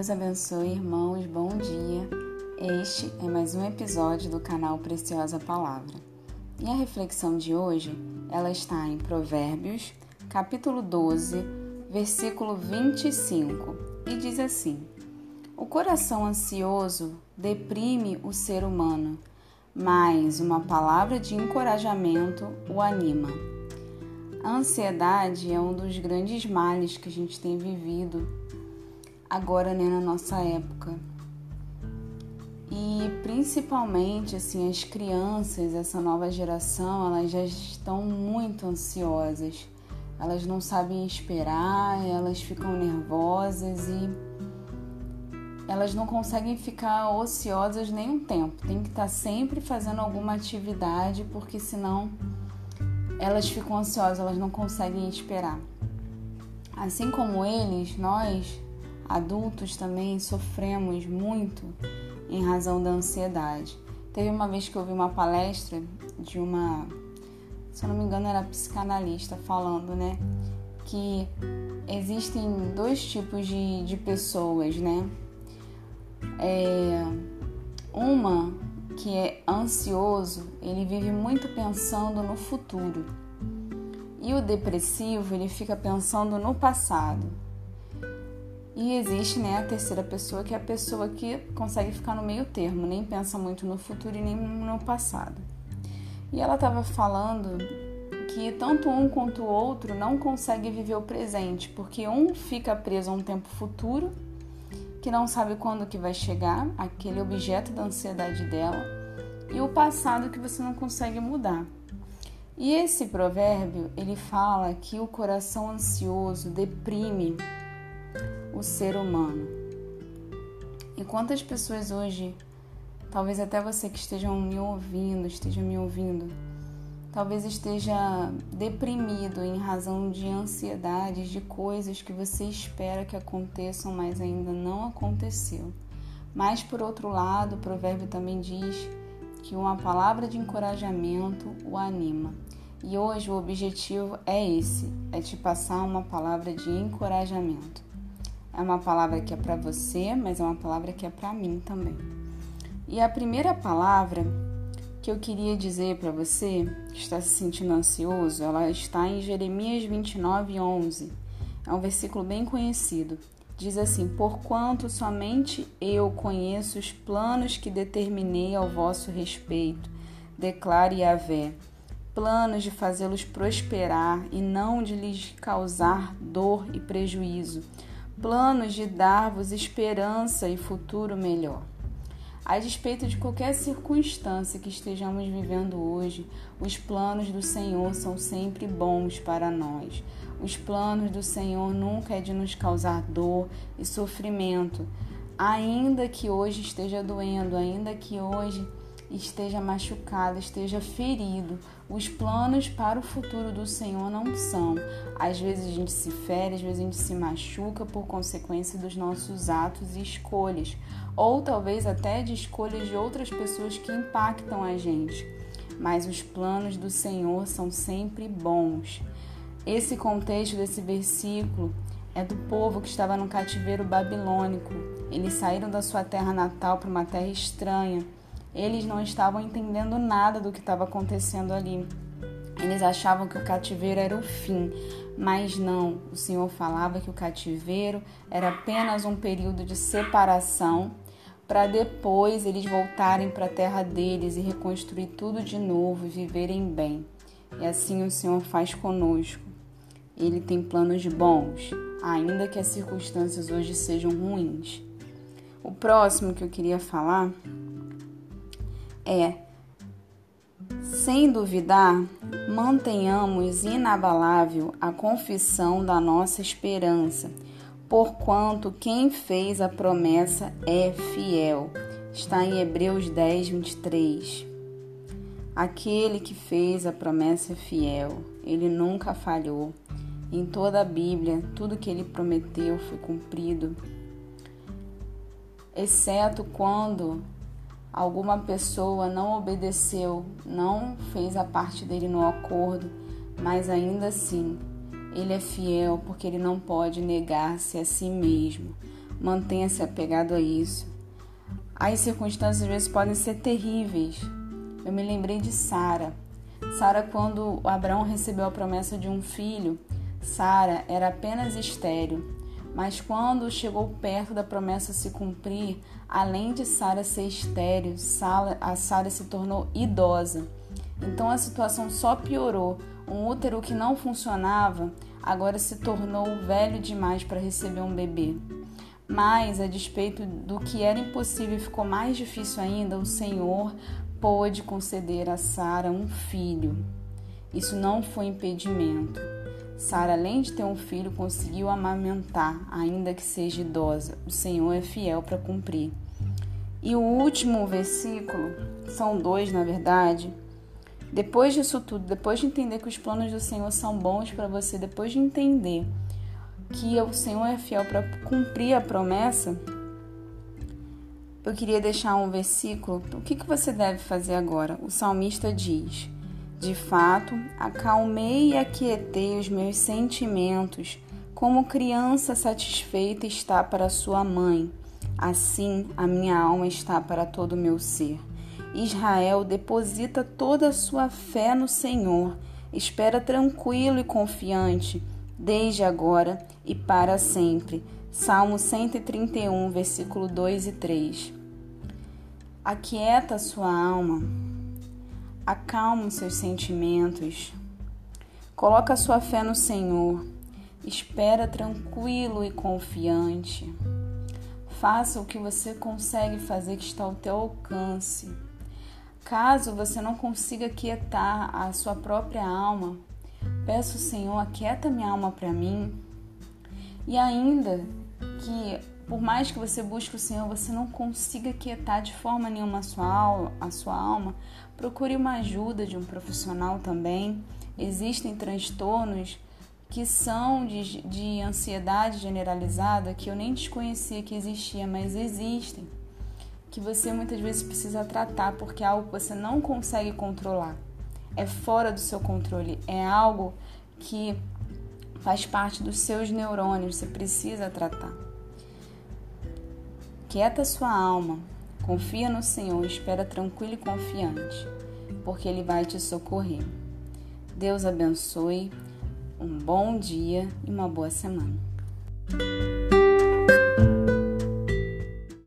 Deus abençoe, irmãos. Bom dia. Este é mais um episódio do canal Preciosa Palavra. E a reflexão de hoje, ela está em Provérbios, capítulo 12, versículo 25, e diz assim: O coração ansioso deprime o ser humano, mas uma palavra de encorajamento o anima. A ansiedade é um dos grandes males que a gente tem vivido agora né, na nossa época. E principalmente assim as crianças, essa nova geração, elas já estão muito ansiosas. Elas não sabem esperar, elas ficam nervosas e elas não conseguem ficar ociosas nem um tempo. Tem que estar sempre fazendo alguma atividade, porque senão elas ficam ansiosas, elas não conseguem esperar. Assim como eles, nós adultos também sofremos muito em razão da ansiedade. Teve uma vez que eu vi uma palestra de uma, se eu não me engano, era psicanalista falando, né, que existem dois tipos de, de pessoas, né? É, uma que é ansioso, ele vive muito pensando no futuro. E o depressivo, ele fica pensando no passado. E existe né, a terceira pessoa, que é a pessoa que consegue ficar no meio termo, nem pensa muito no futuro e nem no passado. E ela estava falando que tanto um quanto o outro não consegue viver o presente, porque um fica preso a um tempo futuro, que não sabe quando que vai chegar, aquele objeto da ansiedade dela, e o passado que você não consegue mudar. E esse provérbio, ele fala que o coração ansioso deprime o ser humano. E quantas pessoas hoje, talvez até você que esteja me ouvindo, esteja me ouvindo, talvez esteja deprimido em razão de ansiedades, de coisas que você espera que aconteçam, mas ainda não aconteceu. Mas por outro lado, o provérbio também diz que uma palavra de encorajamento o anima. E hoje o objetivo é esse, é te passar uma palavra de encorajamento. É uma palavra que é para você, mas é uma palavra que é para mim também. E a primeira palavra que eu queria dizer para você que está se sentindo ansioso, ela está em Jeremias 29, 11. É um versículo bem conhecido. Diz assim: Porquanto somente eu conheço os planos que determinei ao vosso respeito, declare Yahvé, planos de fazê-los prosperar e não de lhes causar dor e prejuízo planos de dar-vos esperança e futuro melhor. A despeito de qualquer circunstância que estejamos vivendo hoje, os planos do Senhor são sempre bons para nós. Os planos do Senhor nunca é de nos causar dor e sofrimento, ainda que hoje esteja doendo, ainda que hoje esteja machucado, esteja ferido. Os planos para o futuro do Senhor não são. Às vezes a gente se fere, às vezes a gente se machuca por consequência dos nossos atos e escolhas, ou talvez até de escolhas de outras pessoas que impactam a gente. Mas os planos do Senhor são sempre bons. Esse contexto desse versículo é do povo que estava no cativeiro babilônico. Eles saíram da sua terra natal para uma terra estranha eles não estavam entendendo nada do que estava acontecendo ali. Eles achavam que o cativeiro era o fim, mas não. O Senhor falava que o cativeiro era apenas um período de separação para depois eles voltarem para a terra deles e reconstruir tudo de novo e viverem bem. E assim o Senhor faz conosco. Ele tem planos bons, ainda que as circunstâncias hoje sejam ruins. O próximo que eu queria falar é, sem duvidar, mantenhamos inabalável a confissão da nossa esperança, porquanto quem fez a promessa é fiel. Está em Hebreus 10, 23. Aquele que fez a promessa é fiel, ele nunca falhou. Em toda a Bíblia, tudo que ele prometeu foi cumprido, exceto quando alguma pessoa não obedeceu, não fez a parte dele no acordo, mas ainda assim ele é fiel porque ele não pode negar-se a si mesmo. Mantenha-se apegado a isso. As circunstâncias às vezes podem ser terríveis. Eu me lembrei de Sara. Sara, quando Abraão recebeu a promessa de um filho, Sara era apenas estéril. Mas quando chegou perto da promessa se cumprir, além de Sara ser estéril, a Sara se tornou idosa. Então a situação só piorou. Um útero que não funcionava agora se tornou velho demais para receber um bebê. Mas, a despeito do que era impossível e ficou mais difícil ainda, o Senhor pôde conceder a Sara um filho. Isso não foi impedimento. Sara, além de ter um filho, conseguiu amamentar, ainda que seja idosa. O Senhor é fiel para cumprir. E o último versículo, são dois na verdade, depois disso tudo, depois de entender que os planos do Senhor são bons para você, depois de entender que o Senhor é fiel para cumprir a promessa, eu queria deixar um versículo. O que, que você deve fazer agora? O salmista diz: De fato, acalmei e aquietei os meus sentimentos, como criança satisfeita está para sua mãe. Assim a minha alma está para todo o meu ser. Israel deposita toda a sua fé no Senhor, espera tranquilo e confiante, desde agora e para sempre. Salmo 131, versículo 2 e 3. Aquieta sua alma, acalma os seus sentimentos, coloca sua fé no Senhor, espera tranquilo e confiante. Faça o que você consegue fazer que está ao teu alcance. Caso você não consiga quietar a sua própria alma, peço, Senhor, aquieta minha alma para mim. E ainda que, por mais que você busque o Senhor, você não consiga quietar de forma nenhuma a sua, alma, a sua alma, procure uma ajuda de um profissional também. Existem transtornos que são de, de ansiedade generalizada que eu nem desconhecia que existia, mas existem que você muitas vezes precisa tratar porque é algo que você não consegue controlar. É fora do seu controle, é algo que faz parte dos seus neurônios, você precisa tratar. Quieta sua alma, confia no Senhor, espera tranquilo e confiante, porque Ele vai te socorrer. Deus abençoe, um bom dia e uma boa semana.